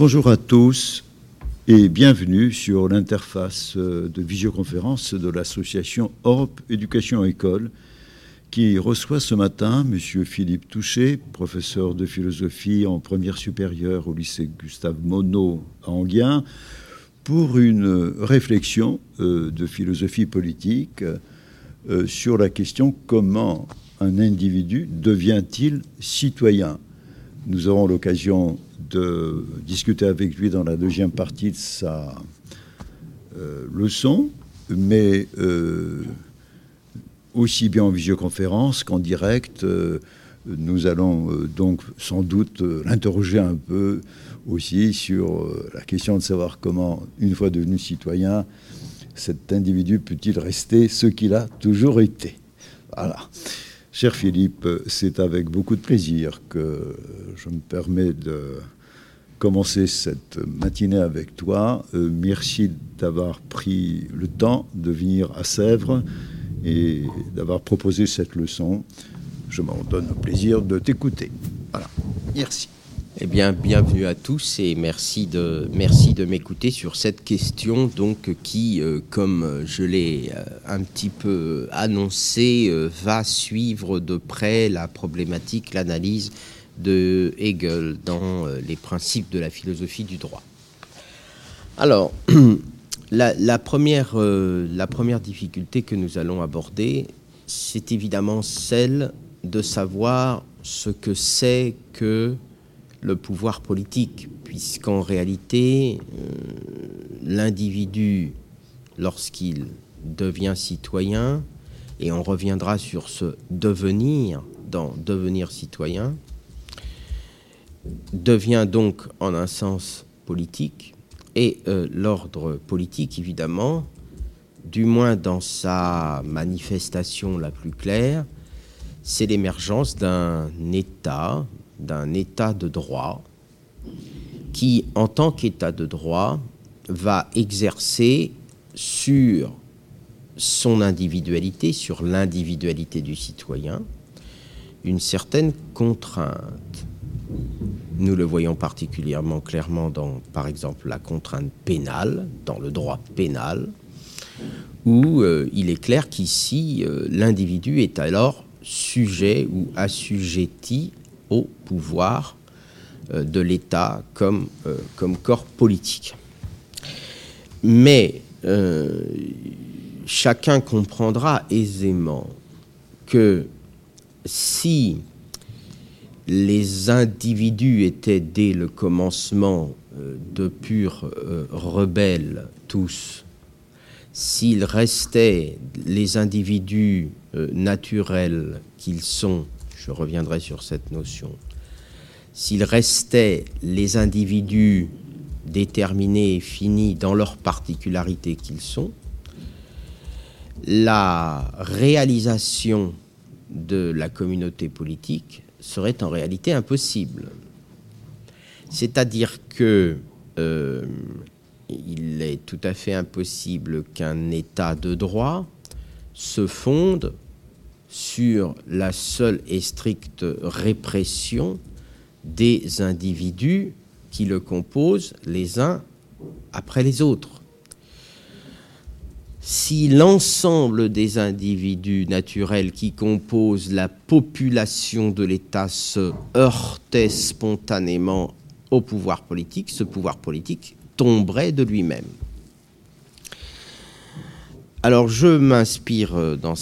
Bonjour à tous et bienvenue sur l'interface de visioconférence de l'association Europe Éducation École qui reçoit ce matin M. Philippe Touché, professeur de philosophie en première supérieure au lycée Gustave Monod à Anguien, pour une réflexion euh, de philosophie politique euh, sur la question comment un individu devient-il citoyen? Nous aurons l'occasion de discuter avec lui dans la deuxième partie de sa euh, leçon, mais aussi bien en visioconférence qu'en direct. Euh, nous allons euh, donc sans doute euh, l'interroger un peu aussi sur la question de savoir comment, une fois devenu citoyen, cet individu peut-il rester ce qu'il a toujours été. Voilà. Cher Philippe, c'est avec beaucoup de plaisir que je me permets de commencer cette matinée avec toi. merci d'avoir pris le temps de venir à Sèvres et d'avoir proposé cette leçon. Je m'en donne le plaisir de t'écouter. Voilà. Merci. Eh bien, bienvenue à tous et merci de, merci de m'écouter sur cette question donc qui, euh, comme je l'ai euh, un petit peu annoncé, euh, va suivre de près la problématique, l'analyse de Hegel dans les principes de la philosophie du droit. Alors, La, première, euh, la première difficulté que nous allons aborder, c'est évidemment celle de savoir ce que c'est que le pouvoir politique, puisqu'en réalité, euh, l'individu, lorsqu'il devient citoyen, et on reviendra sur ce devenir dans devenir citoyen, devient donc en un sens politique, et euh, l'ordre politique, évidemment, du moins dans sa manifestation la plus claire, c'est l'émergence d'un État, d'un État de droit, qui, en tant qu'État de droit, va exercer sur son individualité, sur l'individualité du citoyen, une certaine contrainte. Nous le voyons particulièrement clairement dans, par exemple, la contrainte pénale, dans le droit pénal, où euh, il est clair qu'ici, euh, l'individu est alors sujet ou assujetti au pouvoir euh, de l'État comme, comme corps politique. Mais chacun comprendra aisément que si les individus étaient dès le commencement euh, de purs euh, rebelles tous. S'ils restaient les individus euh, naturels qu'ils sont, je reviendrai sur cette notion, s'ils restaient les individus déterminés et finis dans leur particularité qu'ils sont, la réalisation de la communauté politique serait en réalité impossible. C'est-à-dire que euh, est tout à fait impossible qu'un État de droit se fonde sur la seule et stricte répression des individus qui le composent les uns après les autres si l'ensemble des individus naturels qui composent la population de l'État se heurtait spontanément au pouvoir politique, ce pouvoir politique tomberait de lui-même. Alors je m'inspire dans,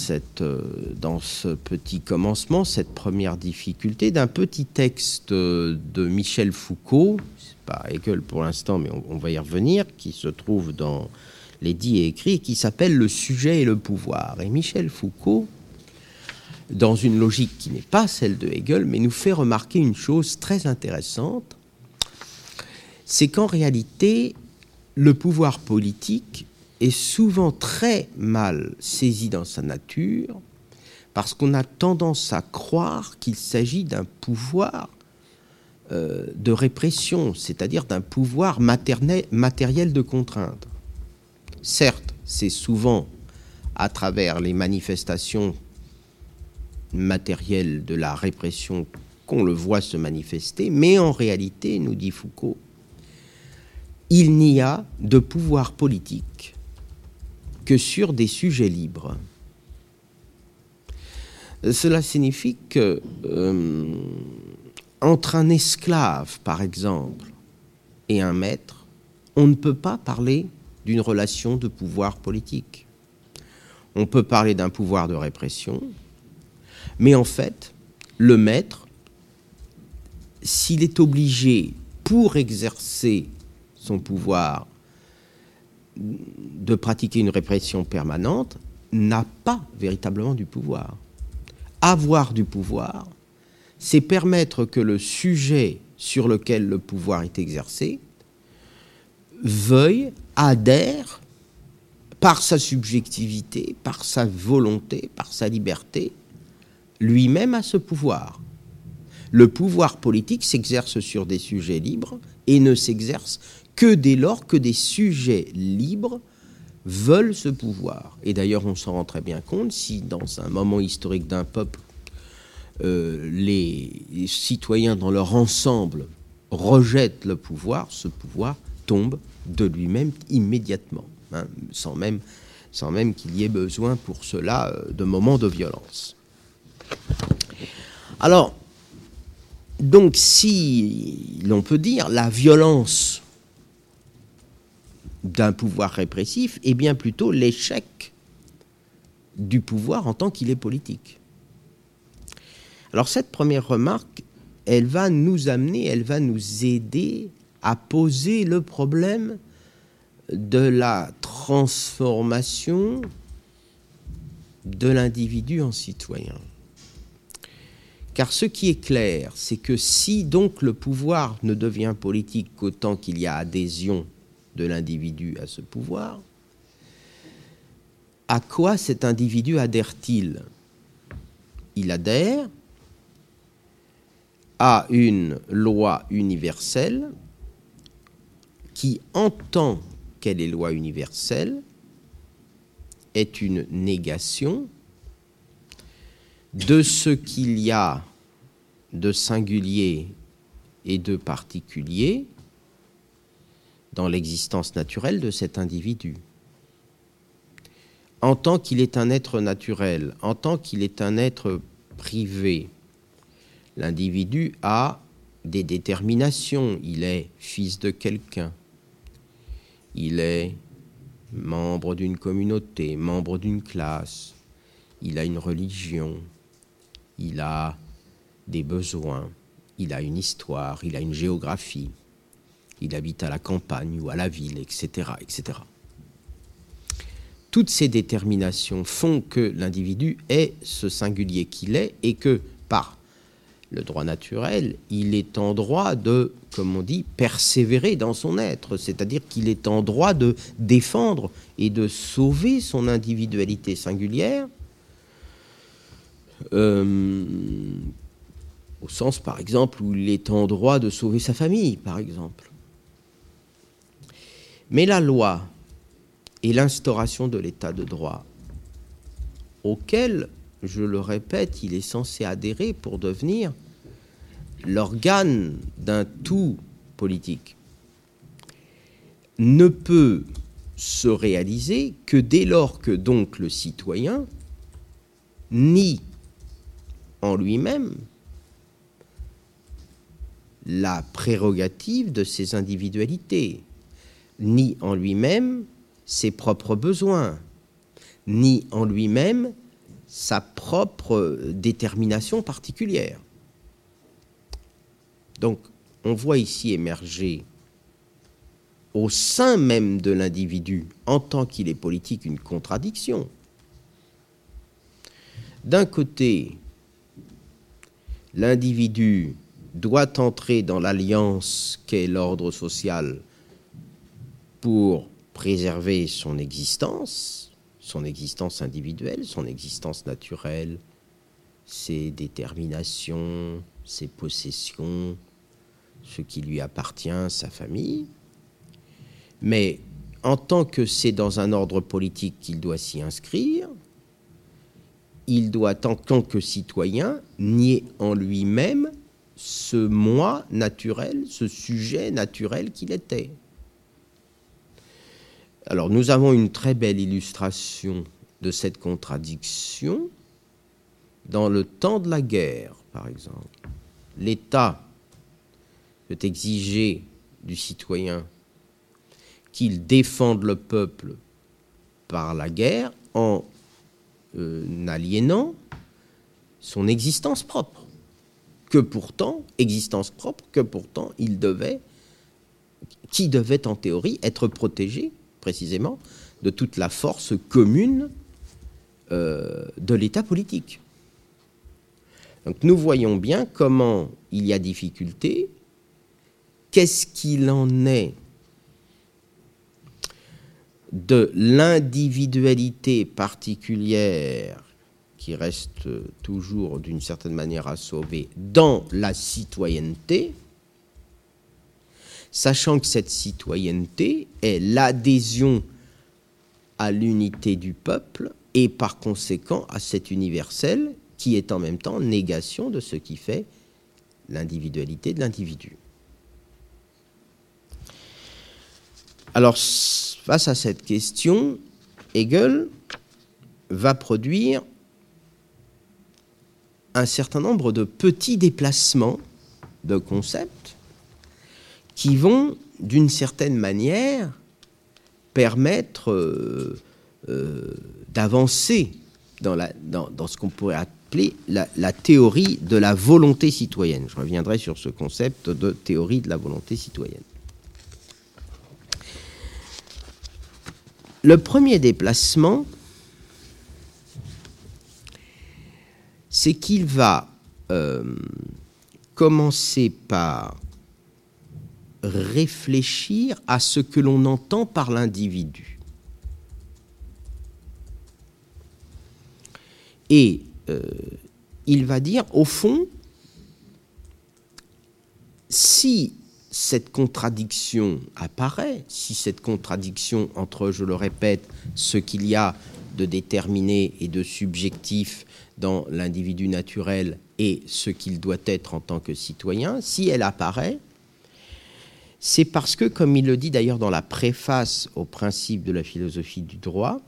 dans ce petit commencement, cette première difficulté, d'un petit texte de Michel Foucault, pas Hegel pour l'instant, mais on, va y revenir, qui se trouve dans les dit et écrit, qui s'appelle Le sujet et le pouvoir. Et Michel Foucault, dans une logique qui n'est pas celle de Hegel, mais nous fait remarquer une chose très intéressante, c'est qu'en réalité, le pouvoir politique est souvent très mal saisi dans sa nature, parce qu'on a tendance à croire qu'il s'agit d'un pouvoir euh, de répression, c'est-à-dire d'un pouvoir matériel de contrainte. Certes, c'est souvent à travers les manifestations matérielles de la répression qu'on le voit se manifester, mais en réalité, nous dit Foucault, il n'y a de pouvoir politique que sur des sujets libres. Cela signifie que euh, entre un esclave, par exemple, et un maître, on ne peut pas parler d'une relation de pouvoir politique. On peut parler d'un pouvoir de répression, mais en fait, le maître, s'il est obligé, pour exercer son pouvoir, de pratiquer une répression permanente, n'a pas véritablement du pouvoir. Avoir du pouvoir, c'est permettre que le sujet sur lequel le pouvoir est exercé veuille, adhère, par sa subjectivité, par sa volonté, par sa liberté, lui-même à ce pouvoir. Le pouvoir politique s'exerce sur des sujets libres et ne s'exerce que dès lors que des sujets libres veulent ce pouvoir. Et d'ailleurs, on s'en rend très bien compte si, dans un moment historique d'un peuple, euh, les citoyens dans leur ensemble rejettent le pouvoir, ce pouvoir tombe de lui-même immédiatement, hein, sans même, sans même qu'il y ait besoin pour cela euh, de moments de violence. Alors, donc si l'on peut dire la violence d'un pouvoir répressif est bien plutôt l'échec du pouvoir en tant qu'il est politique. Alors cette première remarque, elle va nous amener, elle va nous aider à poser le problème de la transformation de l'individu en citoyen. Car ce qui est clair, c'est que si donc le pouvoir ne devient politique qu'autant qu'il y a adhésion de l'individu à ce pouvoir, à quoi cet individu adhère-t-il? Il adhère à une loi universelle qui, en tant qu'elle est loi universelle, est une négation de ce qu'il y a de singulier et de particulier dans l'existence naturelle de cet individu. En tant qu'il est un être naturel, en tant qu'il est un être privé, l'individu a des déterminations. Il est fils de quelqu'un. Il est membre d'une communauté, membre d'une classe. Il a une religion. Il a des besoins. Il a une histoire. Il a une géographie il habite à la campagne ou à la ville, etc. etc. Toutes ces déterminations font que l'individu est ce singulier qu'il est et que par le droit naturel, il est en droit de, comme on dit, persévérer dans son être, c'est-à-dire qu'il est en droit de défendre et de sauver son individualité singulière, euh, au sens par exemple où il est en droit de sauver sa famille, par exemple. Mais la loi et l'instauration de l'état de droit, auquel, je le répète, il est censé adhérer pour devenir l'organe d'un tout politique, ne peut se réaliser que dès lors que donc le citoyen nie en lui-même la prérogative de ses individualités, ni en lui-même ses propres besoins, ni en lui-même sa propre détermination particulière. Donc, on voit ici émerger au sein même de l'individu, en tant qu'il est politique, une contradiction. D'un côté, l'individu doit entrer dans l'alliance qu'est l'ordre social pour préserver son existence, son existence individuelle, son existence naturelle, ses déterminations, ses possessions, ce qui lui appartient, sa famille. Mais en tant que c'est dans un ordre politique qu'il doit s'y inscrire, il doit, en tant que citoyen, nier en lui-même ce moi naturel, ce sujet naturel qu'il était. Alors nous avons une très belle illustration de cette contradiction dans le temps de la guerre, par exemple. L'État peut exiger du citoyen qu'il défende le peuple par la guerre en euh, aliénant son existence propre, que pourtant, existence propre, que pourtant il devait, qui devait en théorie être protégé précisément de toute la force commune euh, de l'État politique. Donc nous voyons bien comment il y a difficulté, qu'est-ce qu'il en est de l'individualité particulière qui reste toujours d'une certaine manière à sauver dans la citoyenneté, sachant que cette citoyenneté est l'adhésion à l'unité du peuple et par conséquent à cet universel qui est en même temps négation de ce qui fait l'individualité de l'individu. Alors, face à cette question, Hegel va produire un certain nombre de petits déplacements de concepts qui vont, d'une certaine manière, permettre euh, euh, d'avancer dans, ce qu'on pourrait appeler la, la, théorie de la volonté citoyenne. Je reviendrai sur ce concept de théorie de la volonté citoyenne. Le premier déplacement, c'est qu'il va euh, commencer par réfléchir à ce que l'on entend par l'individu. Et euh, il va dire, au fond, si cette contradiction apparaît, si cette contradiction entre, je le répète, ce qu'il y a de déterminé et de subjectif dans l'individu naturel et ce qu'il doit être en tant que citoyen, si elle apparaît, c'est parce que, comme il le dit d'ailleurs dans la préface au principe de la philosophie du droit,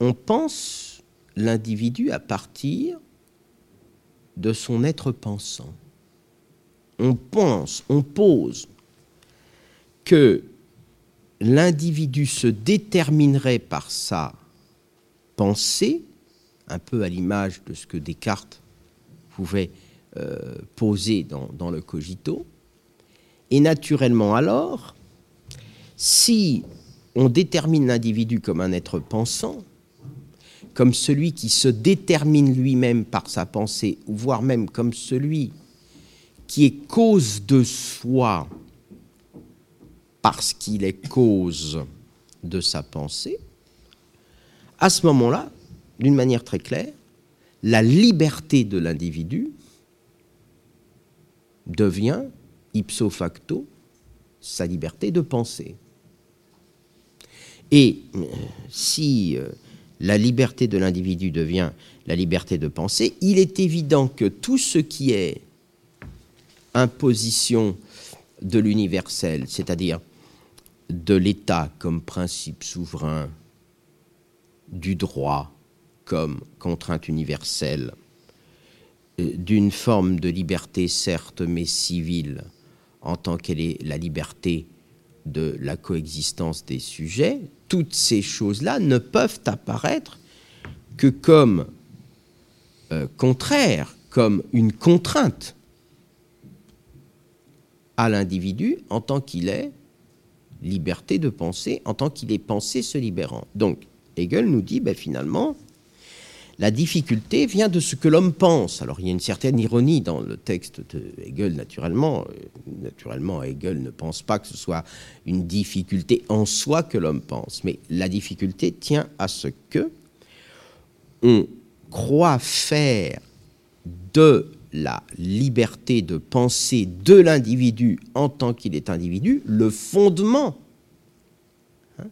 on pense l'individu à partir de son être pensant. On pense, on pose que l'individu se déterminerait par sa pensée, un peu à l'image de ce que Descartes pouvait euh, poser dans, dans le cogito, et naturellement alors, si on détermine l'individu comme un être pensant, comme celui qui se détermine lui-même par sa pensée, voire même comme celui qui est cause de soi parce qu'il est cause de sa pensée, à ce moment-là, d'une manière très claire, la liberté de l'individu devient ipso facto sa liberté de penser. Et euh, si euh, la liberté de l'individu devient la liberté de penser, il est évident que tout ce qui est imposition de l'universel, c'est-à-dire de l'État comme principe souverain, du droit comme contrainte universelle, euh, d'une forme de liberté certes mais civile en tant qu'elle est la liberté de la coexistence des sujets, toutes ces choses-là ne peuvent apparaître que comme euh, contraires, comme une contrainte à l'individu en tant qu'il est liberté de penser, en tant qu'il est pensé se libérant. Donc, Hegel nous dit, ben, finalement, la difficulté vient de ce que l'homme pense. Alors il y a une certaine ironie dans le texte de Hegel, naturellement. Naturellement, Hegel ne pense pas que ce soit une difficulté en soi que l'homme pense, mais la difficulté tient à ce que on croit faire de la liberté de penser de l'individu en tant qu'il est individu le fondement hein,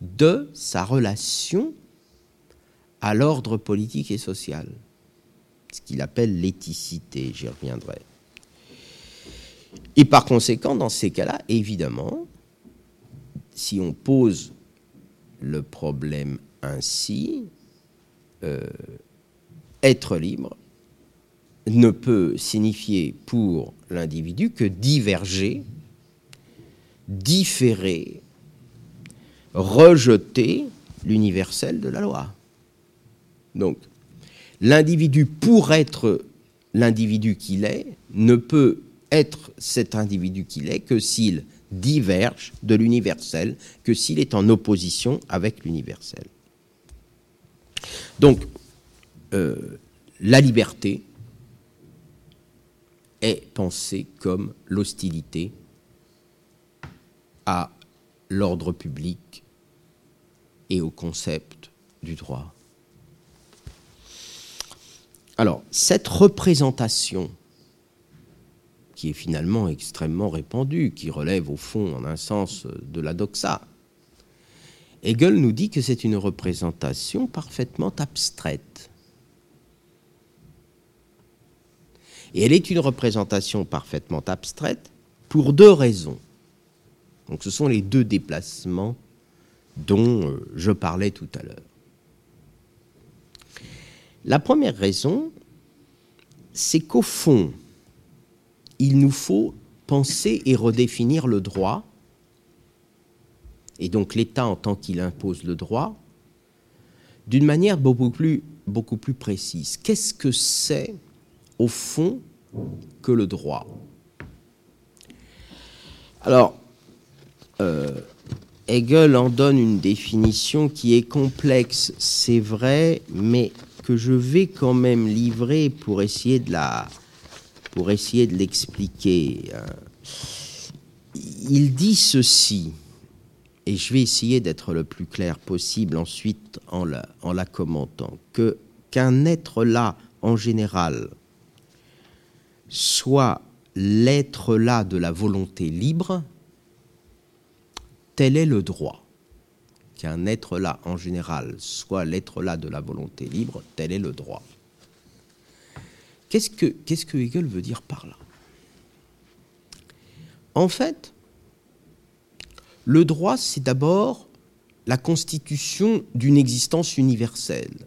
de sa relation à l'ordre politique et social, ce qu'il appelle l'éthicité, j'y reviendrai. Et par conséquent, dans ces cas-là, évidemment, si on pose le problème ainsi, euh, être libre ne peut signifier pour l'individu que diverger, différer, rejeter l'universel de la loi. Donc, l'individu, pour être l'individu qu'il est, ne peut être cet individu qu'il est que s'il diverge de l'universel, que s'il est en opposition avec l'universel. Donc, euh, la liberté est pensée comme l'hostilité à l'ordre public et au concept du droit. Alors, cette représentation, qui est finalement extrêmement répandue, qui relève au fond, en un sens, de la doxa, Hegel nous dit que c'est une représentation parfaitement abstraite. Et elle est une représentation parfaitement abstraite pour deux raisons. Donc ce sont les deux déplacements dont euh, je parlais tout à l'heure. La première raison, c'est qu'au fond, il nous faut penser et redéfinir le droit, et donc l'État en tant qu'il impose le droit, d'une manière beaucoup plus, précise. Qu'est-ce que c'est, au fond, que le droit? Alors, euh, Hegel en donne une définition qui est complexe, c'est vrai, mais que je vais quand même livrer pour essayer de l'expliquer. Euh, il dit ceci, et je vais essayer d'être le plus clair possible ensuite en la, en la commentant, que qu'un être là, en général, soit l'être là de la volonté libre, tel est le droit qu'un être là, en général, soit l'être là de la volonté libre, tel est le droit. Qu'est-ce que, qu'est-ce que Hegel veut dire par là? En fait, le droit, c'est d'abord la constitution d'une existence universelle.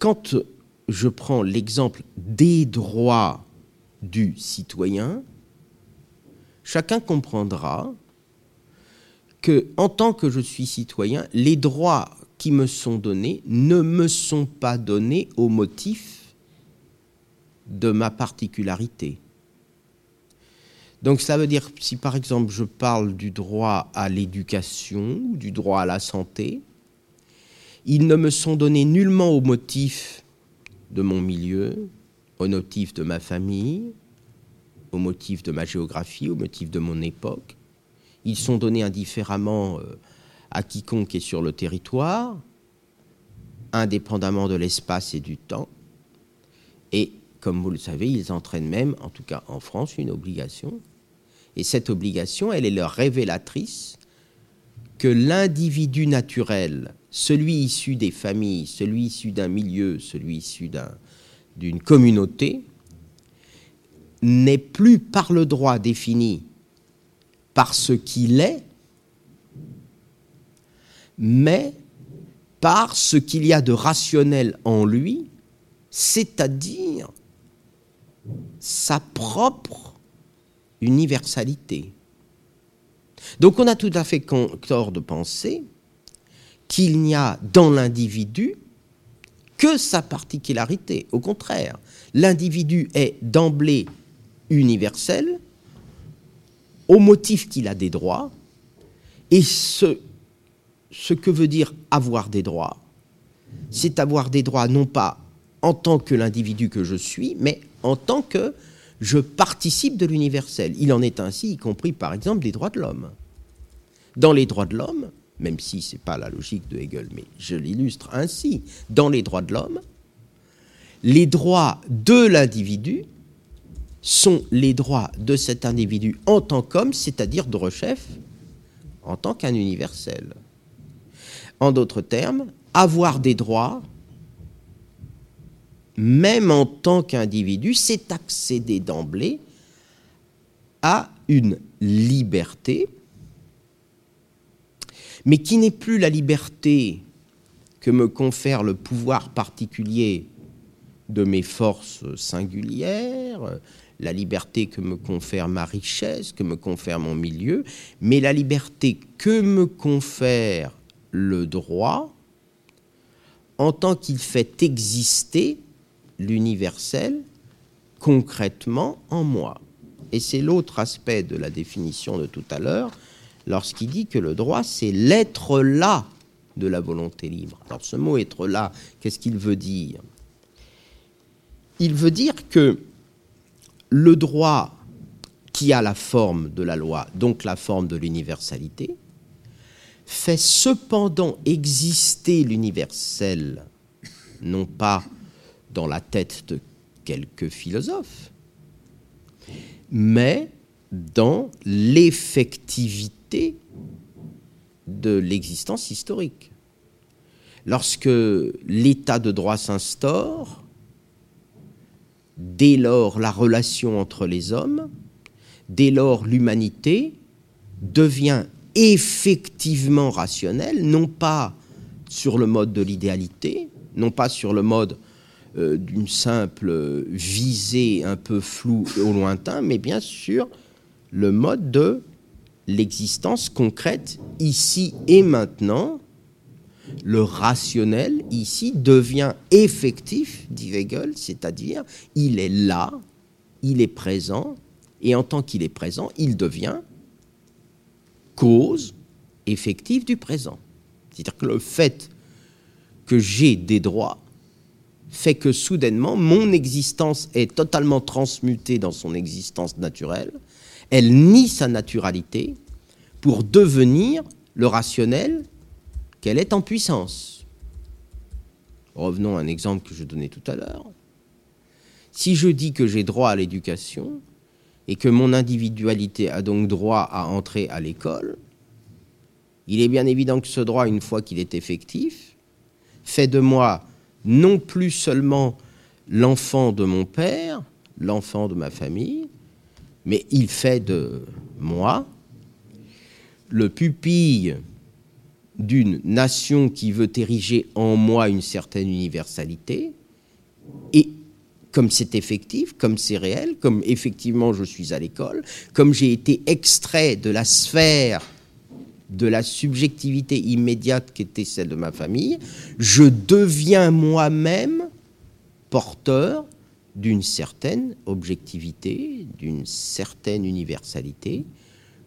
Quand je prends l'exemple des droits du citoyen, chacun comprendra que, en tant que je suis citoyen, les droits qui me sont donnés ne me sont pas donnés au motif de ma particularité. Donc ça veut dire, si par exemple je parle du droit à l'éducation, du droit à la santé, ils ne me sont donnés nullement au motif de mon milieu, au motif de ma famille, au motif de ma géographie, au motif de mon époque, ils sont donnés indifféremment euh, à quiconque est sur le territoire, indépendamment de l'espace et du temps. Et comme vous le savez, ils entraînent même, en tout cas en France, une obligation. Et cette obligation, elle est leur révélatrice que l'individu naturel, celui issu des familles, celui issu d'un milieu, celui issu d'une communauté, n'est plus par le droit défini par ce qu'il est, mais par ce qu'il y a de rationnel en lui, c'est-à-dire sa propre universalité. Donc on a tout à fait tort de penser qu'il n'y a dans l'individu que sa particularité. Au contraire, l'individu est d'emblée universel au motif qu'il a des droits, et ce, que veut dire avoir des droits, c'est avoir des droits non pas en tant que l'individu que je suis, mais en tant que je participe de l'universel. Il en est ainsi, y compris par exemple des droits de l'homme. Dans les droits de l'homme, même si ce n'est pas la logique de Hegel, mais je l'illustre ainsi, dans les droits de l'homme, les droits de l'individu sont les droits de cet individu en tant qu'homme, c'est-à-dire de chef, en tant qu'un universel. En d'autres termes, avoir des droits, même en tant qu'individu, c'est accéder d'emblée à une liberté mais qui n'est plus la liberté que me confère le pouvoir particulier de mes forces singulières, la liberté que me confère ma richesse, que me confère mon milieu, mais la liberté que me confère le droit en tant qu'il fait exister l'universel concrètement en moi. Et c'est l'autre aspect de la définition de tout à l'heure, lorsqu'il dit que le droit, c'est l'être là de la volonté libre. Alors ce mot être là, qu'est-ce qu'il veut dire? Il veut dire que le droit qui a la forme de la loi, donc la forme de l'universalité, fait cependant exister l'universel, non pas dans la tête de quelques philosophes, mais dans l'effectivité de l'existence historique. Lorsque l'état de droit s'instaure, dès lors la relation entre les hommes, dès lors l'humanité devient effectivement rationnelle, non pas sur le mode de l'idéalité, non pas sur le mode euh, d'une simple visée un peu floue au lointain, mais bien sûr le mode de l'existence concrète ici et maintenant, le rationnel ici devient effectif, dit Hegel, c'est-à-dire il est là, il est présent, et en tant qu'il est présent, il devient cause effective du présent. C'est-à-dire que le fait que j'ai des droits fait que soudainement mon existence est totalement transmutée dans son existence naturelle, elle nie sa naturalité pour devenir le rationnel qu'elle est en puissance. Revenons à un exemple que je donnais tout à l'heure. Si je dis que j'ai droit à l'éducation et que mon individualité a donc droit à entrer à l'école, il est bien évident que ce droit, une fois qu'il est effectif, fait de moi non plus seulement l'enfant de mon père, l'enfant de ma famille, mais il fait de moi le pupille d'une nation qui veut ériger en moi une certaine universalité, et comme c'est effectif, comme c'est réel, comme effectivement je suis à l'école, comme j'ai été extrait de la sphère de la subjectivité immédiate qui était celle de ma famille, je deviens moi-même porteur d'une certaine objectivité, d'une certaine universalité,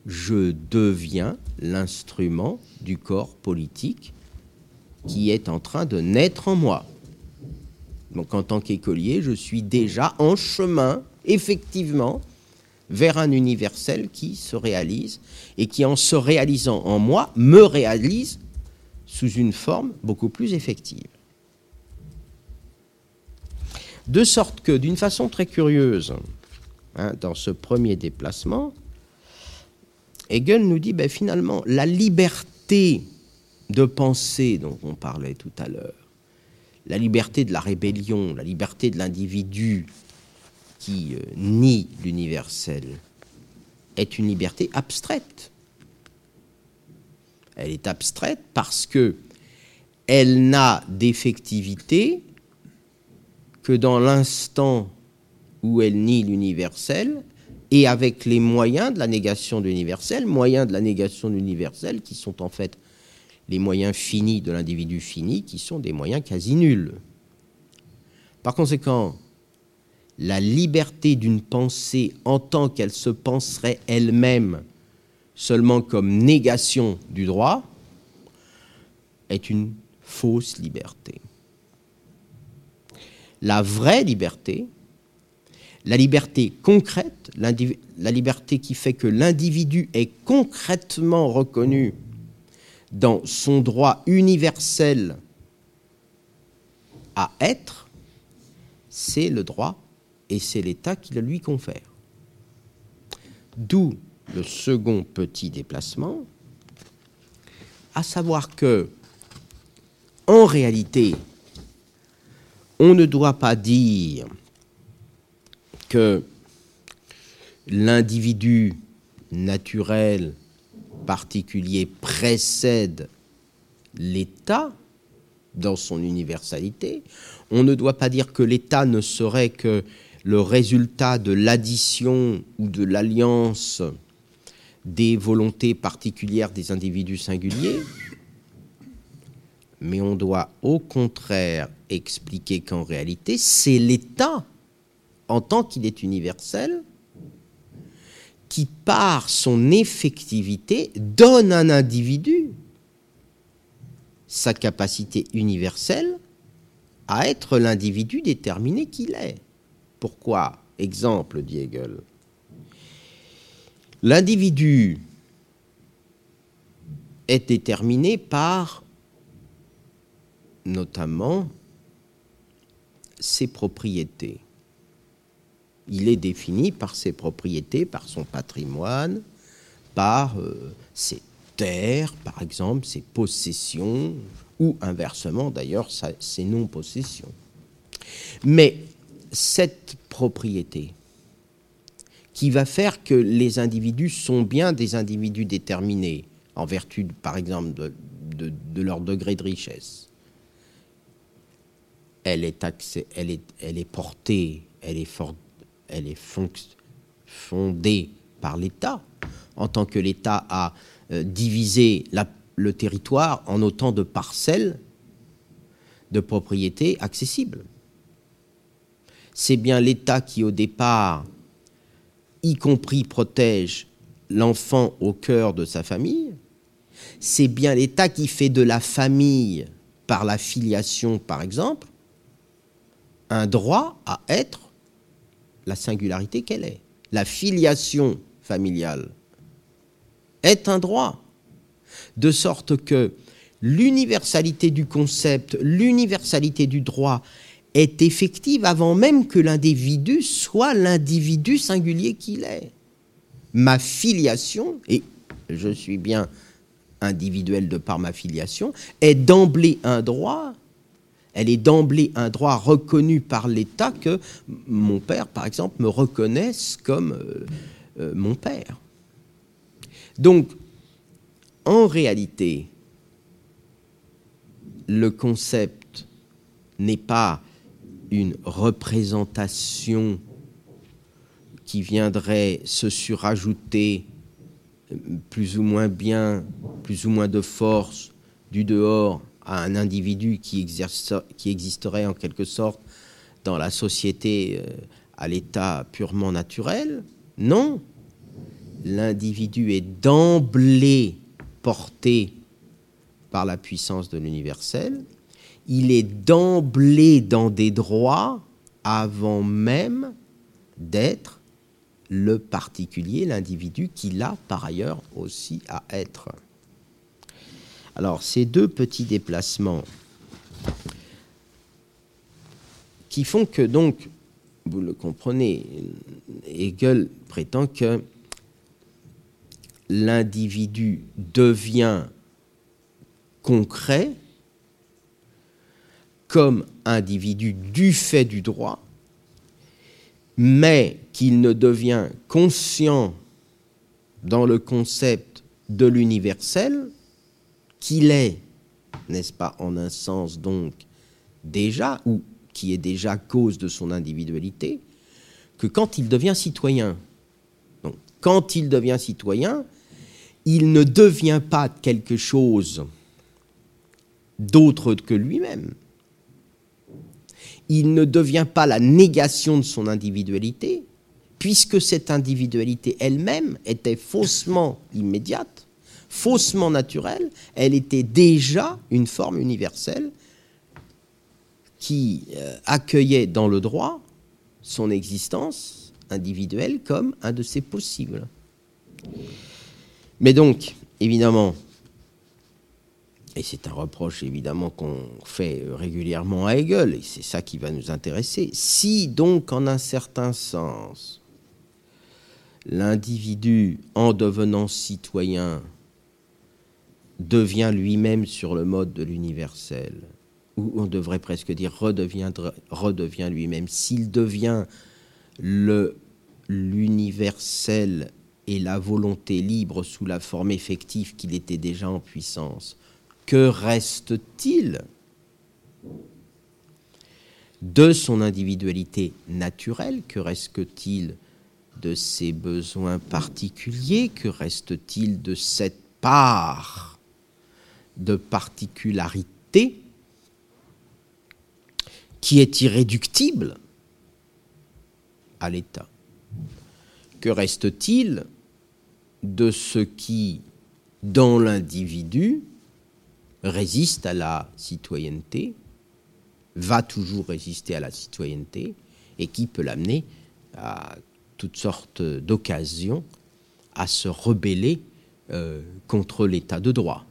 je deviens l'instrument du corps politique qui est en train de naître en moi. Donc en tant qu'écolier, je suis déjà en chemin, effectivement, vers un universel qui se réalise et qui, en se réalisant en moi, me réalise sous une forme beaucoup plus effective. De sorte que, d'une façon très curieuse, hein, dans ce premier déplacement, Hegel nous dit ben, finalement la liberté de penser dont on parlait tout à l'heure, la liberté de la rébellion, la liberté de l'individu qui euh, nie l'universel, est une liberté abstraite. Elle est abstraite parce que elle n'a d'effectivité que dans l'instant où elle nie l'universel et avec les moyens de la négation de l'universel, moyens de la négation de l'universel qui sont en fait les moyens finis de l'individu fini, qui sont des moyens quasi nuls. Par conséquent, la liberté d'une pensée en tant qu'elle se penserait elle-même seulement comme négation du droit est une fausse liberté la vraie liberté, la liberté concrète, la liberté qui fait que l'individu est concrètement reconnu dans son droit universel à être, c'est le droit et c'est l'État qui le lui confère. D'où le second petit déplacement, à savoir que, en réalité, on ne doit pas dire que l'individu naturel particulier précède l'État dans son universalité. On ne doit pas dire que l'État ne serait que le résultat de l'addition ou de l'alliance des volontés particulières des individus singuliers, mais on doit au contraire expliquer qu'en réalité, c'est l'État, en tant qu'il est universel, qui, par son effectivité, donne à un individu sa capacité universelle à être l'individu déterminé qu'il est. Pourquoi? Exemple, dit. L'individu est déterminé par notamment ses propriétés. Il est défini par ses propriétés, par son patrimoine, par euh, ses terres, par exemple, ses possessions, ou inversement d'ailleurs ses non-possessions. Mais cette propriété qui va faire que les individus sont bien des individus déterminés en vertu, par exemple, de leur degré de richesse, elle est, elle est, elle est portée, elle est, elle est fondée par l'État, en tant que l'État a euh, divisé le territoire en autant de parcelles de propriété accessibles. C'est bien l'État qui, au départ, y compris protège l'enfant au cœur de sa famille. C'est bien l'État qui fait de la famille, par la filiation par exemple, un droit à être la singularité qu'elle est. La filiation familiale est un droit. De sorte que l'universalité du concept, l'universalité du droit est effective avant même que l'individu soit l'individu singulier qu'il est. Ma filiation, et je suis bien individuel de par ma filiation, est d'emblée un droit elle est d'emblée un droit reconnu par l'État que mon père, par exemple, me reconnaisse comme euh, euh, mon père. Donc, en réalité, le concept n'est pas une représentation qui viendrait se surajouter euh, plus ou moins bien, plus ou moins de force du dehors à un individu qui, exerce, qui existerait en quelque sorte dans la société euh, à l'état purement naturel. Non, l'individu est d'emblée porté par la puissance de l'universel. Il est d'emblée dans des droits avant même d'être le particulier, l'individu qu'il a par ailleurs aussi à être. Alors, ces deux petits déplacements qui font que, donc, vous le comprenez, Hegel prétend que l'individu devient concret comme individu du fait du droit, mais qu'il ne devient conscient dans le concept de l'universel qu'il est, n'est-ce pas, en un sens donc déjà, ou qui est déjà cause de son individualité, que quand il devient citoyen, quand il devient citoyen, il ne devient pas quelque chose d'autre que lui-même. Il ne devient pas la négation de son individualité, puisque cette individualité elle-même était faussement immédiate, faussement naturelle, elle était déjà une forme universelle qui euh, accueillait dans le droit son existence individuelle comme un de ses possibles. Mais donc, évidemment, et c'est un reproche évidemment qu'on fait régulièrement à Hegel, et c'est ça qui va nous intéresser, si donc en un certain sens, l'individu, en devenant citoyen, devient lui-même sur le mode de l'universel, ou on devrait presque dire redevient, lui-même, s'il devient l'universel et la volonté libre sous la forme effective qu'il était déjà en puissance, que reste-t-il de son individualité naturelle? Que reste-t-il de ses besoins particuliers? Que reste-t-il de cette part de particularité qui est irréductible à l'état. Que reste-t-il de ce qui, dans l'individu, résiste à la citoyenneté, va toujours résister à la citoyenneté, et qui peut l'amener à toutes sortes d'occasions à se rebeller euh, contre l'état de droit,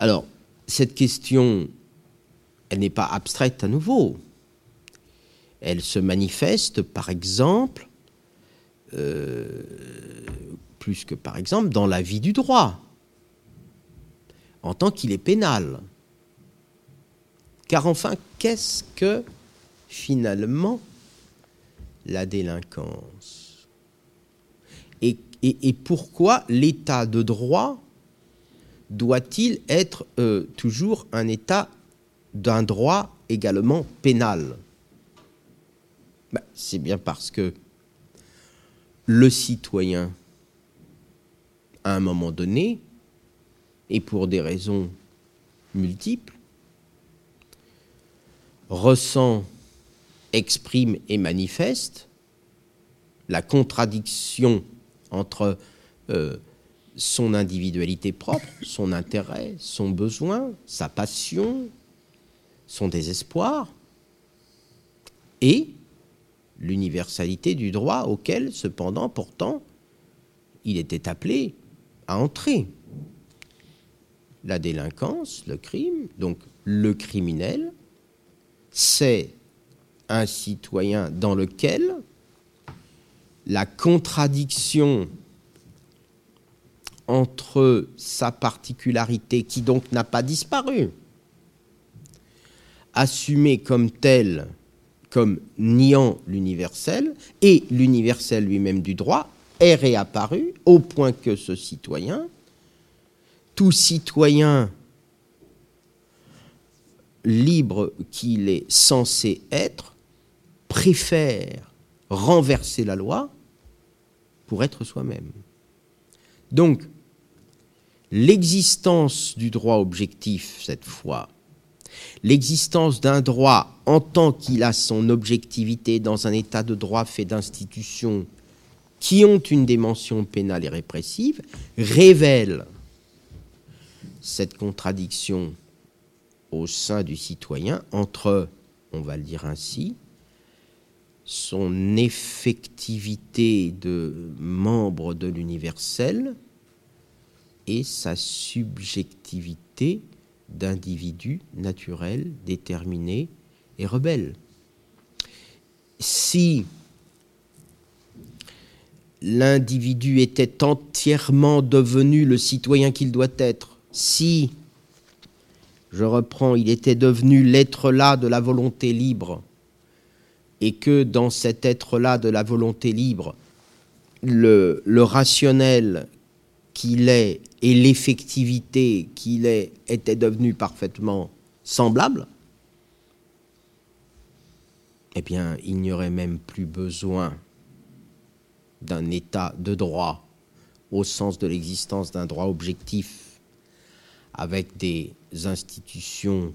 Alors, cette question, elle n'est pas abstraite à nouveau. Elle se manifeste, par exemple, euh, plus que par exemple dans la vie du droit, en tant qu'il est pénal. Car enfin, qu'est-ce que finalement la délinquance? Et, pourquoi l'état de droit doit-il être euh, toujours un état d'un droit également pénal? Ben, C'est bien parce que le citoyen, à un moment donné, et pour des raisons multiples, ressent, exprime et manifeste la contradiction entre euh, son individualité propre, son intérêt, son besoin, sa passion, son désespoir, et l'universalité du droit auquel, cependant, pourtant, il était appelé à entrer. La délinquance, le crime, donc le criminel, c'est un citoyen dans lequel la contradiction entre sa particularité, qui donc n'a pas disparu, assumée comme telle comme niant l'universel, et l'universel lui-même du droit est réapparu au point que ce citoyen, tout citoyen libre qu'il est censé être, préfère renverser la loi pour être soi-même. Donc, l'existence du droit objectif, cette fois, l'existence d'un droit en tant qu'il a son objectivité dans un état de droit fait d'institutions qui ont une dimension pénale et répressive, révèle cette contradiction au sein du citoyen entre, on va le dire ainsi, son effectivité de membre de l'universel et sa subjectivité d'individus naturels, déterminés et rebelles. Si l'individu était entièrement devenu le citoyen qu'il doit être, si, je reprends, il était devenu l'être-là de la volonté libre, et que dans cet être-là de la volonté libre, le, rationnel qu'il est et l'effectivité qu'il est était devenue parfaitement semblable, eh bien, il n'y aurait même plus besoin d'un état de droit au sens de l'existence d'un droit objectif avec des institutions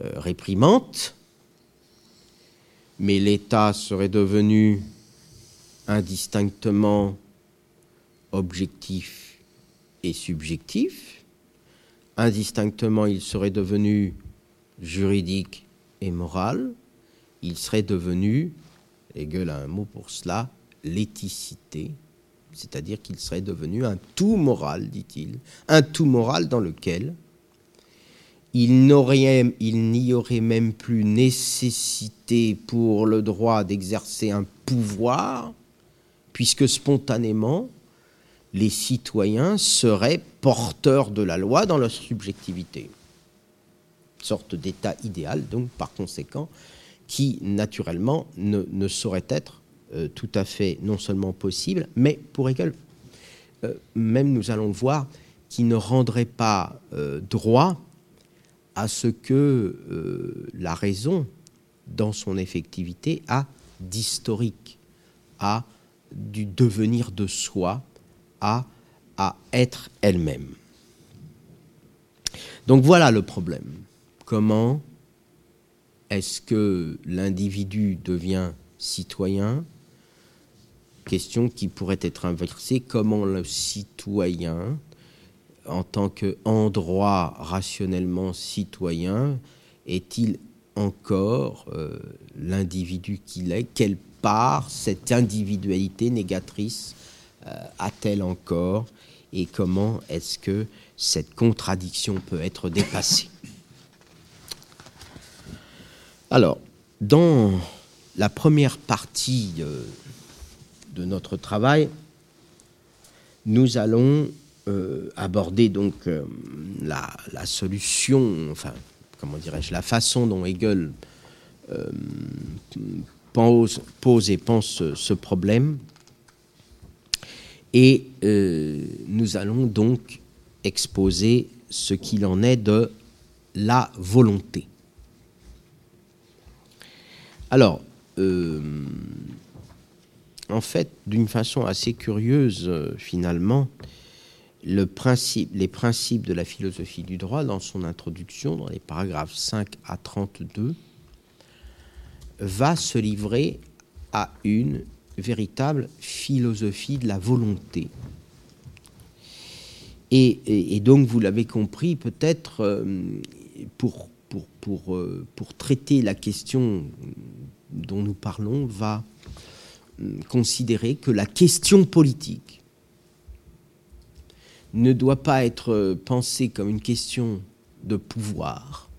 euh, réprimantes, mais l'État serait devenu indistinctement objectif et subjectif. Indistinctement, il serait devenu juridique et moral. Il serait devenu, Hegel a un mot pour cela, l'éthicité, c'est-à-dire qu'il serait devenu un tout moral, dit-il, un tout moral dans lequel il n'y aurait même plus nécessité pour le droit d'exercer un pouvoir, puisque spontanément, les citoyens seraient porteurs de la loi dans leur subjectivité. sorte d'état idéal, donc par conséquent, qui naturellement ne, saurait être euh, tout à fait non seulement possible, mais pour Hegel, euh, même nous allons le voir, qui ne rendrait pas euh, droit à ce que la raison, dans son effectivité, a d'historique, a du devenir de soi, a à être elle-même. Donc voilà le problème. Comment est-ce que l'individu devient citoyen? Question qui pourrait être inversée. Comment le citoyen, en tant qu'endroit rationnellement citoyen, est-il encore euh, l'individu qu'il est? Quelle part cette individualité négatrice euh, a-t-elle encore? Et comment est-ce que cette contradiction peut être dépassée? Alors, dans la première partie euh, de notre travail, nous allons euh, aborder donc euh, la, solution, enfin, comment dirais-je, la façon dont Hegel pose, pose, et pense ce problème. Et nous allons donc exposer ce qu'il en est de la volonté. Alors, euh, en fait, d'une façon assez curieuse, euh, finalement, les principes de la philosophie du droit, dans son introduction, dans les paragraphes 5 à 32, va se livrer à une véritable philosophie de la volonté. Et, donc, vous l'avez compris, peut-être, euh, pour euh, pour, traiter la question dont nous parlons, va hum, considérer que la question politique ne doit pas être euh, pensée comme une question de pouvoir,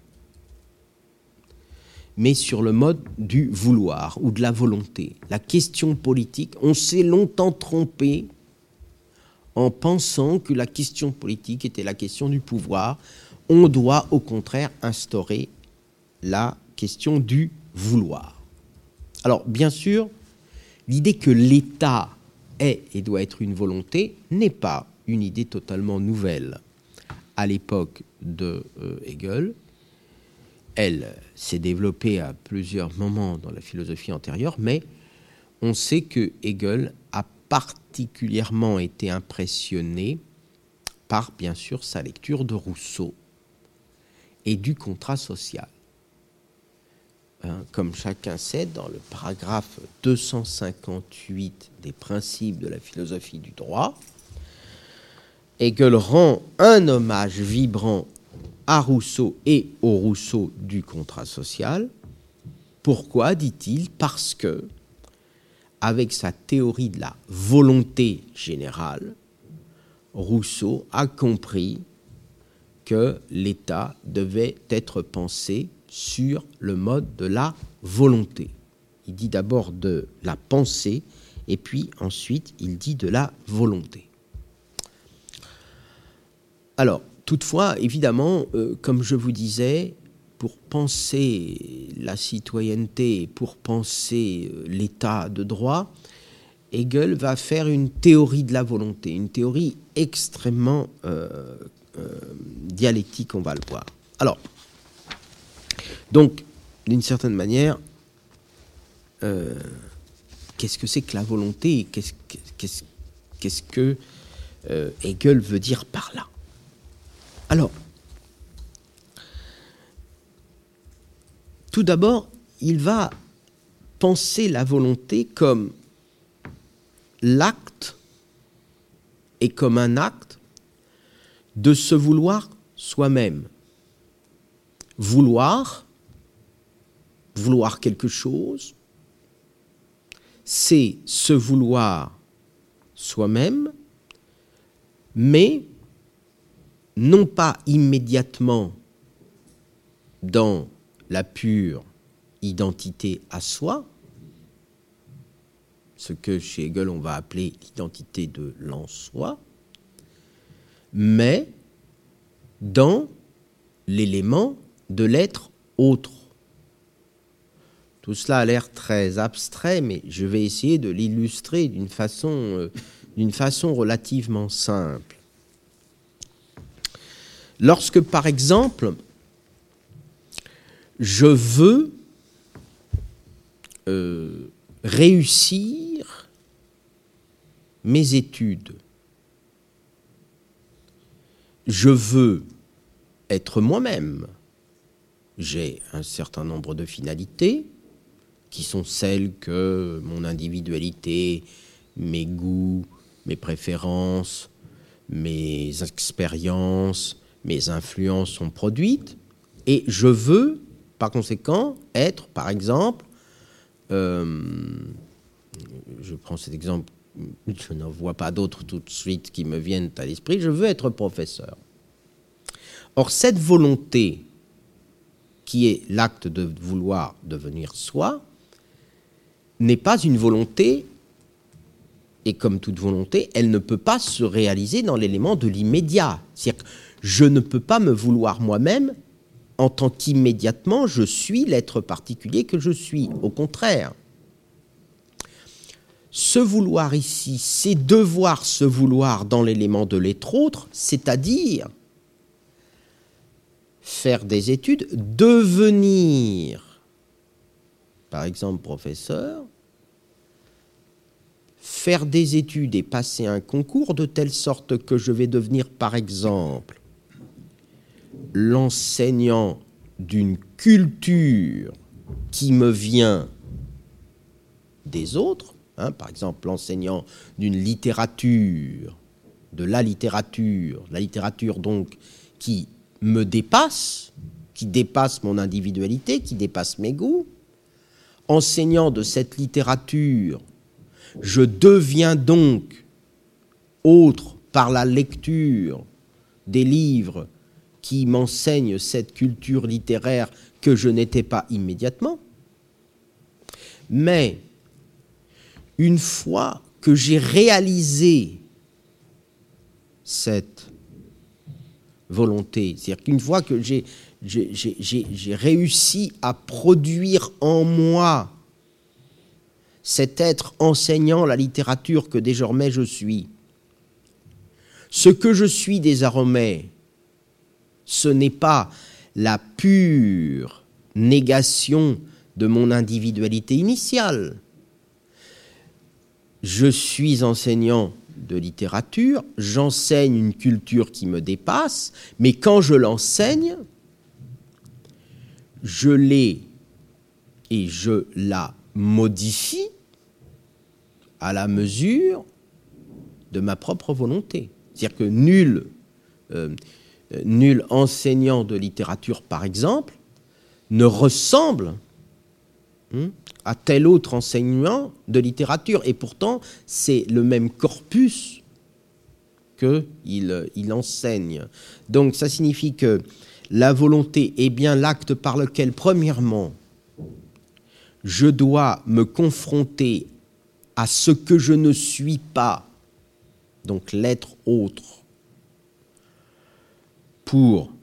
mais sur le mode du vouloir ou de la volonté. La question politique, on s'est longtemps trompé en pensant que la question politique était la question du pouvoir, on doit au contraire instaurer la question du vouloir. Alors bien sûr, l'idée que l'État est et doit être une volonté n'est pas une idée totalement nouvelle. À l'époque de euh, Hegel, elle s'est développée à plusieurs moments dans la philosophie antérieure, mais on sait que Hegel a particulièrement été impressionné par, bien sûr, sa lecture de Rousseau et du contrat social. Hein, comme chacun sait, dans le paragraphe 258 des principes de la philosophie du droit, Hegel rend un hommage vibrant à Rousseau et au Rousseau du contrat social. Pourquoi, dit-il Parce que, avec sa théorie de la volonté générale, Rousseau a compris que l'État devait être pensé sur le mode de la volonté. Il dit d'abord de la pensée et puis ensuite il dit de la volonté. Alors, toutefois, évidemment, euh, comme je vous disais, pour penser la citoyenneté, pour penser euh, l'état de droit, Hegel va faire une théorie de la volonté, une théorie extrêmement euh, dialectique, on va le voir. Alors, donc, d'une certaine manière, qu'est-ce que c'est que la volonté Qu'est-ce que Hegel veut dire par là? Alors, tout d'abord, il va penser la volonté comme l'acte et comme un acte de se vouloir soi-même. Vouloir, vouloir quelque chose, c'est se vouloir soi-même, mais non pas immédiatement dans la pure identité à soi, ce que chez Hegel on va appeler l'identité de l'en-soi, mais dans l'élément de l'être autre. Tout cela a l'air très abstrait, mais je vais essayer de l'illustrer d'une façon, euh, d'une façon relativement simple. Lorsque, par exemple, je veux euh, réussir mes études, je veux être moi-même, j'ai un certain nombre de finalités, qui sont celles que mon individualité, mes goûts, mes préférences, mes expériences, mes influences sont produites, et je veux, par conséquent, être, par exemple, euh, je prends cet exemple, je n'en vois pas d'autres tout de suite qui me viennent à l'esprit, je veux être professeur. Or, cette volonté, qui est l'acte de vouloir devenir soi, n'est pas une volonté, et comme toute volonté, elle ne peut pas se réaliser dans l'élément de l'immédiat. Je ne peux pas me vouloir moi-même en tant qu'immédiatement je suis l'être particulier que je suis. Au contraire. Se vouloir ici, c'est devoir se vouloir dans l'élément de l'être autre, c'est-à-dire faire des études, devenir par exemple professeur, faire des études et passer un concours de telle sorte que je vais devenir, par exemple, l'enseignant d'une culture qui me vient des autres, hein, par exemple l'enseignant d'une littérature, de la littérature, la littérature donc qui me dépasse, qui dépasse mon individualité, qui dépasse mes goûts, enseignant de cette littérature, je deviens donc autre par la lecture des livres qui m'enseignent cette culture littéraire que je n'étais pas immédiatement. Mais une fois que j'ai réalisé cette volonté, c'est-à-dire qu'une fois que j'ai j'ai réussi à produire en moi cet être enseignant la littérature que désormais je suis. Ce que je suis désormais, ce n'est pas la pure négation de mon individualité initiale. Je suis enseignant de littérature, j'enseigne une culture qui me dépasse, mais quand je l'enseigne, je l'ai et je la modifie à la mesure de ma propre volonté. C'est-à-dire que nul, euh, nul enseignant de littérature, par exemple, ne ressemble hein, à tel autre enseignant de littérature. Et pourtant, c'est le même corpus qu'il il enseigne. Donc ça signifie que la volonté est bien l'acte par lequel, premièrement, je dois me confronter à ce que je ne suis pas, donc l'être autre, pour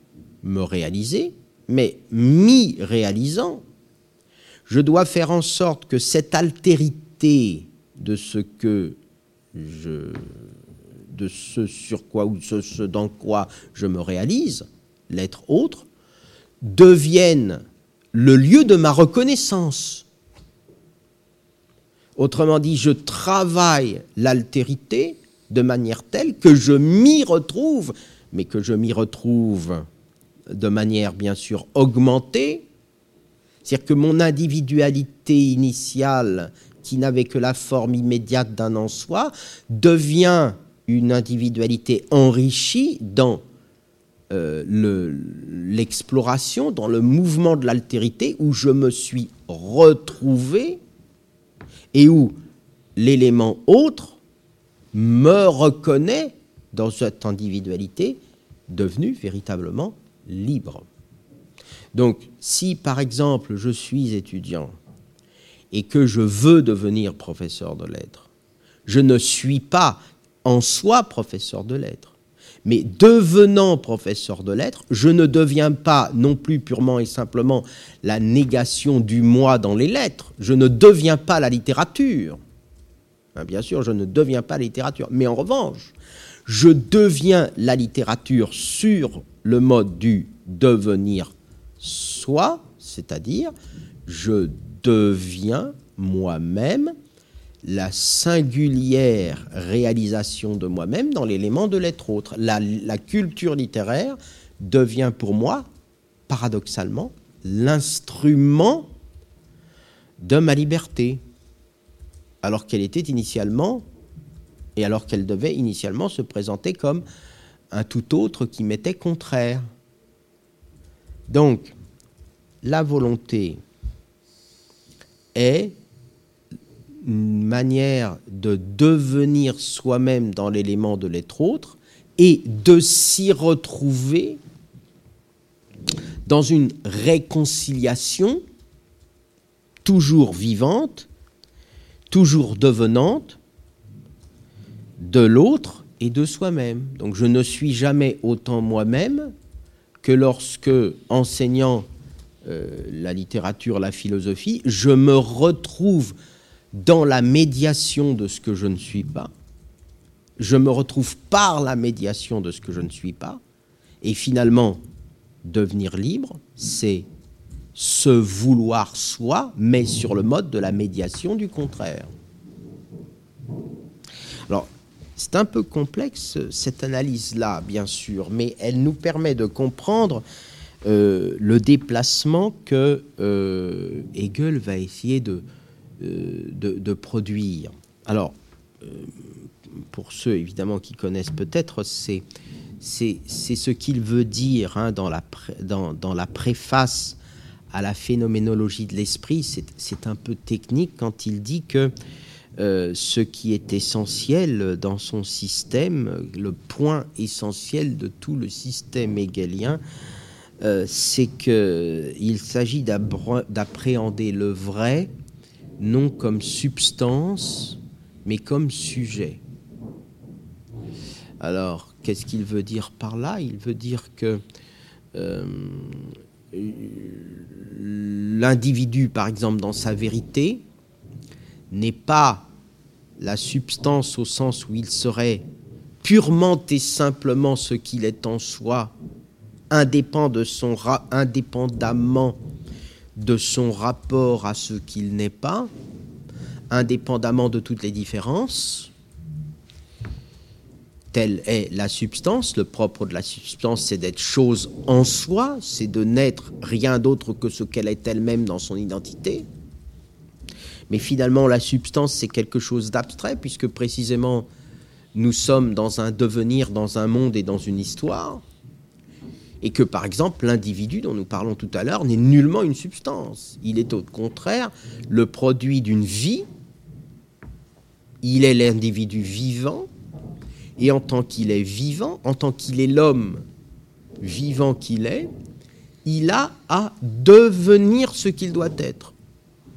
me réaliser, mais m'y réalisant, je dois faire en sorte que cette altérité de ce que je de ce sur quoi ou ce dans quoi je me réalise l'être autre, devienne le lieu de ma reconnaissance. Autrement dit, je travaille l'altérité de manière telle que je m'y retrouve, mais que je m'y retrouve de manière bien sûr augmentée, c'est-à-dire que mon individualité initiale, qui n'avait que la forme immédiate d'un en soi, devient une individualité enrichie dans euh, l'exploration, dans le mouvement de l'altérité, où je me suis retrouvé et où l'élément autre me reconnaît dans cette individualité devenue véritablement libre. Donc, si par exemple je suis étudiant et que je veux devenir professeur de lettres, je ne suis pas en soi professeur de lettres Mais devenant professeur de lettres, je ne deviens pas non plus purement et simplement la négation du moi dans les lettres. Je ne deviens pas la littérature. Hein, bien sûr, je ne deviens pas la littérature. Mais en revanche, je deviens la littérature sur le mode du devenir soi, c'est-à-dire je deviens moi-même la singulière réalisation de moi-même dans l'élément de l'être autre. La, culture littéraire devient pour moi, paradoxalement, l'instrument de ma liberté, alors qu'elle était initialement, et alors qu'elle devait initialement se présenter comme un tout autre qui m'était contraire. Donc, la volonté est une manière de devenir soi-même dans l'élément de l'être autre et de s'y retrouver dans une réconciliation toujours vivante, toujours devenante de l'autre et de soi-même. Donc je ne suis jamais autant moi-même que lorsque, enseignant euh, la littérature, la philosophie, je me retrouve dans la médiation de ce que je ne suis pas. Je me retrouve par la médiation de ce que je ne suis pas. Et finalement, devenir libre, c'est se vouloir soi, mais sur le mode de la médiation du contraire. Alors, c'est un peu complexe, cette analyse-là, bien sûr, mais elle nous permet de comprendre euh, le déplacement que euh, Hegel va essayer de, euh, de, produire. Alors, euh, pour ceux évidemment qui connaissent peut-être, c'est ce qu'il veut dire hein, dans, la dans, dans, la préface à la phénoménologie de l'esprit. C'est un peu technique quand il dit que euh, ce qui est essentiel dans son système, le point essentiel de tout le système hegelien, c'est qu'il s'agit d'appréhender le vrai non comme substance, mais comme sujet. Alors, qu'est-ce qu'il veut dire par là? Il veut dire que euh, l'individu, par exemple, dans sa vérité, n'est pas la substance au sens où il serait purement et simplement ce qu'il est en soi, de son, indépendamment de son rapport à ce qu'il n'est pas, indépendamment de toutes les différences. Telle est la substance. Le propre de la substance, c'est d'être chose en soi, c'est de n'être rien d'autre que ce qu'elle est elle-même dans son identité. Mais finalement, la substance, c'est quelque chose d'abstrait, puisque précisément, nous sommes dans un devenir, dans un monde et dans une histoire et que par exemple l'individu dont nous parlons tout à l'heure n'est nullement une substance. Il est au contraire le produit d'une vie, il est l'individu vivant, et en tant qu'il est vivant, en tant qu'il est l'homme vivant qu'il est, il a à devenir ce qu'il doit être,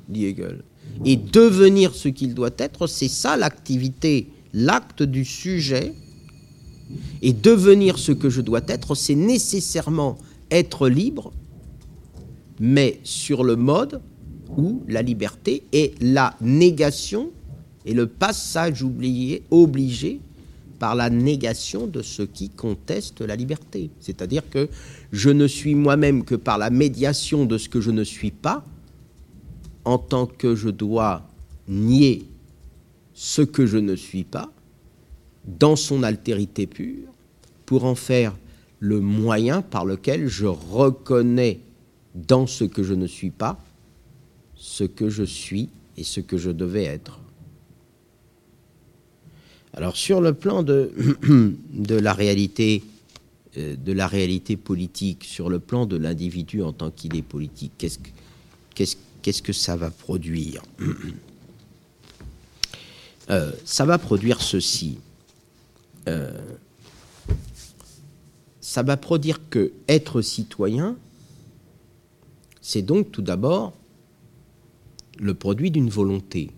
dit Hegel. Et devenir ce qu'il doit être, c'est ça l'activité, l'acte du sujet et devenir ce que je dois être, c'est nécessairement être libre, mais sur le mode où la liberté est la négation et le passage oublié, obligé par la négation de ce qui conteste la liberté. C'est-à-dire que je ne suis moi-même que par la médiation de ce que je ne suis pas, en tant que je dois nier ce que je ne suis pas, dans son altérité pure pour en faire le moyen par lequel je reconnais dans ce que je ne suis pas ce que je suis et ce que je devais être. Alors sur le plan de, la réalité euh, de la réalité politique, sur le plan de l'individu en tant qu'il est politique, qu'est-ce que, qu'est-ce, qu'est-ce que ça va produire euh, Ça va produire ceci. Euh, ça va produire que être citoyen, c'est donc tout d'abord le produit d'une volonté.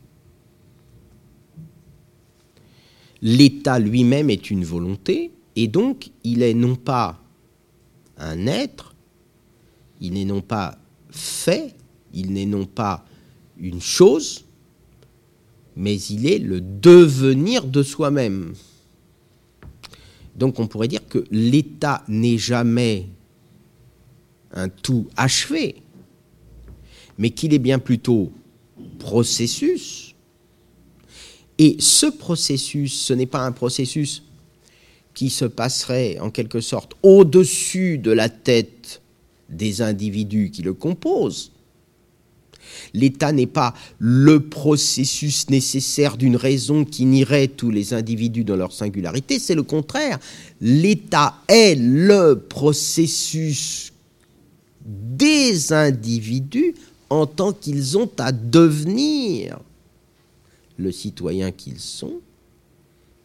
L'État lui-même est une volonté, Et donc, il est non pas un être, il n'est non pas fait, il n'est non pas une chose, mais il est le devenir de soi-même. Donc on pourrait dire que l'État n'est jamais un tout achevé, mais qu'il est bien plutôt processus. Et ce processus, ce n'est pas un processus qui se passerait en quelque sorte au-dessus de la tête des individus qui le composent. L'État n'est pas le processus nécessaire d'une raison qui nierait tous les individus dans leur singularité, c'est le contraire. L'État est le processus des individus en tant qu'ils ont à devenir le citoyen qu'ils sont.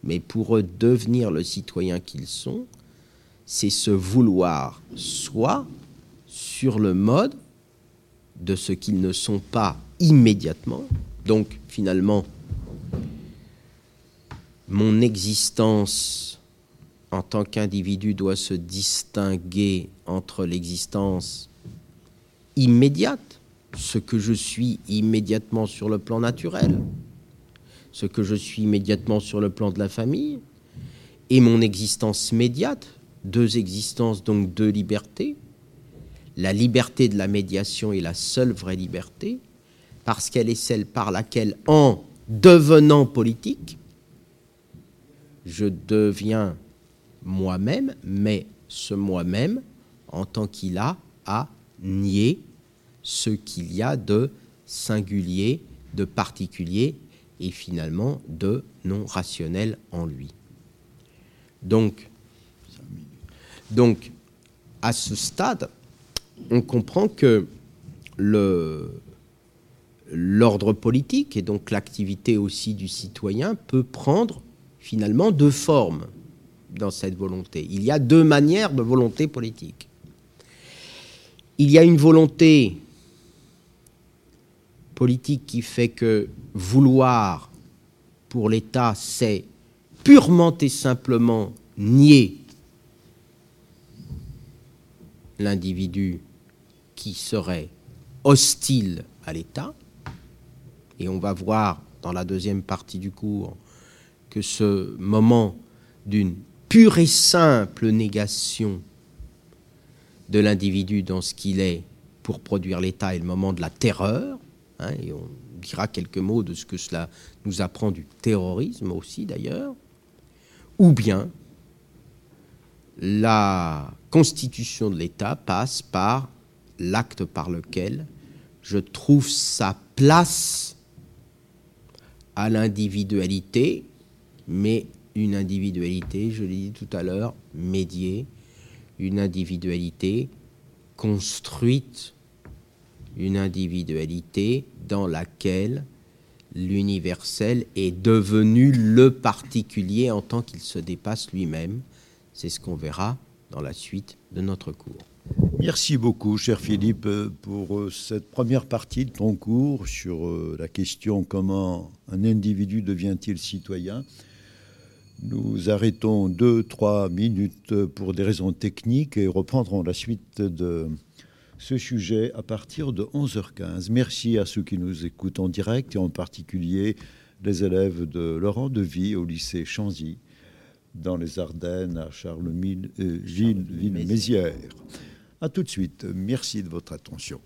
Mais pour eux, devenir le citoyen qu'ils sont, c'est se vouloir soit sur le mode de ce qu'ils ne sont pas immédiatement. Donc finalement, mon existence en tant qu'individu doit se distinguer entre l'existence immédiate, ce que je suis immédiatement sur le plan naturel, ce que je suis immédiatement sur le plan de la famille, et mon existence médiate, deux existences donc deux libertés, la liberté de la médiation est la seule vraie liberté, parce qu'elle est celle par laquelle, en devenant politique, je deviens moi-même, mais ce moi-même, en tant qu'il a à nier ce qu'il y a de singulier, de particulier et finalement de non rationnel en lui. Donc, donc à ce stade, on comprend que l'ordre politique et donc l'activité aussi du citoyen peut prendre finalement deux formes dans cette volonté. Il y a deux manières de volonté politique. Il y a une volonté politique qui fait que vouloir pour l'État, c'est purement et simplement nier l'individu qui serait hostile à l'État. Et on va voir dans la deuxième partie du cours que ce moment d'une pure et simple négation de l'individu dans ce qu'il est pour produire l'État est le moment de la terreur. Hein, et on dira quelques mots de ce que cela nous apprend du terrorisme aussi d'ailleurs. Ou bien la constitution de l'État passe par l'acte par lequel je trouve sa place à l'individualité, mais une individualité, je l'ai dit tout à l'heure, médiée, une individualité construite, une individualité dans laquelle l'universel est devenu le particulier en tant qu'il se dépasse lui-même. C'est ce qu'on verra dans la suite de notre cours. Merci beaucoup, cher Philippe, pour euh, cette première partie de ton cours sur euh, la question comment un individu devient-il citoyen? Nous arrêtons deux, trois minutes pour des raisons techniques et reprendrons la suite de ce sujet à partir de 11h15. Merci à ceux qui nous écoutent en direct et en particulier les élèves de Laurent Devy au lycée Chanzy dans les Ardennes à Charles-Gilles Ville-Mézières. A tout de suite. Merci de votre attention.